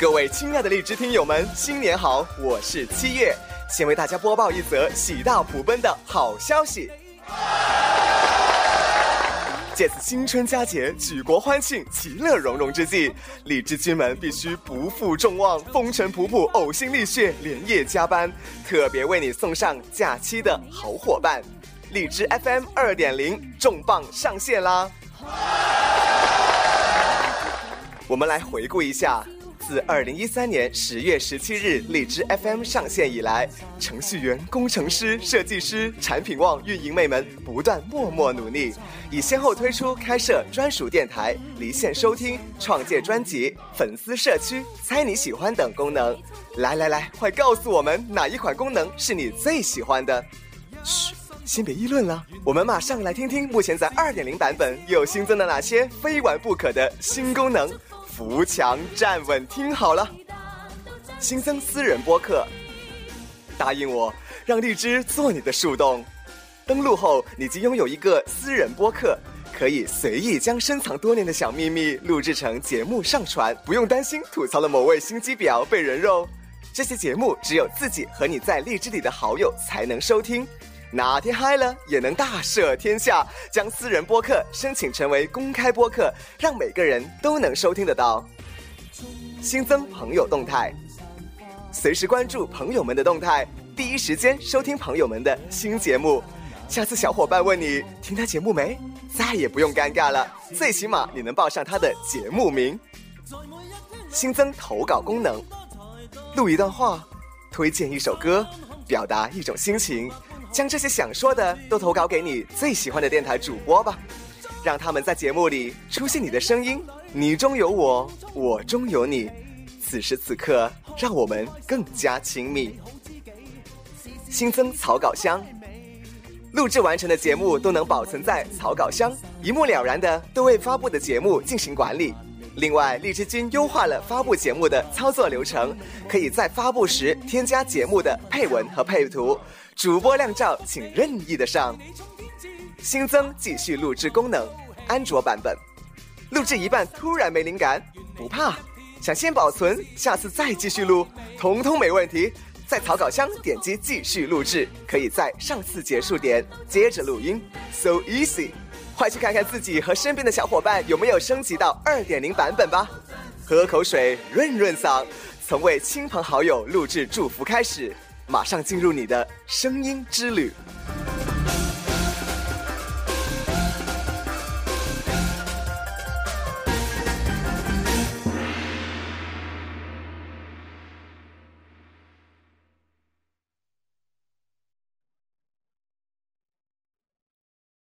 各位亲爱的荔枝听友们，新年好！我是七月，先为大家播报一则喜大普奔的好消息。借此新春佳节，举国欢庆，其乐融融之际，荔枝君们必须不负众望，风尘仆仆，呕心沥血，连夜加班，特别为你送上假期的好伙伴——荔枝 FM 二点零重磅上线啦！我们来回顾一下。自二零一三年十月十七日荔枝 FM 上线以来，程序员、工程师、设计师、产品旺运营妹们不断默默努力，已先后推出开设专属电台、离线收听、创建专辑、粉丝社区、猜你喜欢等功能。来来来，快告诉我们哪一款功能是你最喜欢的？嘘，先别议论了，我们马上来听听目前在二点零版本又新增了哪些非玩不可的新功能。扶墙站稳，听好了，新增私人播客。答应我，让荔枝做你的树洞。登录后，你即拥有一个私人播客，可以随意将深藏多年的小秘密录制成节目上传，不用担心吐槽了某位心机婊被人肉。这些节目只有自己和你在荔枝里的好友才能收听。哪天嗨了，也能大赦天下，将私人播客申请成为公开播客，让每个人都能收听得到。新增朋友动态，随时关注朋友们的动态，第一时间收听朋友们的新节目。下次小伙伴问你听他节目没，再也不用尴尬了，最起码你能报上他的节目名。新增投稿功能，录一段话，推荐一首歌，表达一种心情。将这些想说的都投稿给你最喜欢的电台主播吧，让他们在节目里出现你的声音，你中有我，我中有你，此时此刻让我们更加亲密。新增草稿箱，录制完成的节目都能保存在草稿箱，一目了然的对未发布的节目进行管理。另外，荔枝君优化了发布节目的操作流程，可以在发布时添加节目的配文和配图。主播靓照，请任意的上。新增继续录制功能，安卓版本。录制一半突然没灵感，不怕，想先保存，下次再继续录，通通没问题。在草稿箱点击继续录制，可以在上次结束点接着录音，so easy。快去看看自己和身边的小伙伴有没有升级到二点零版本吧。喝口水润润嗓，从为亲朋好友录制祝福开始。马上进入你的声音之旅。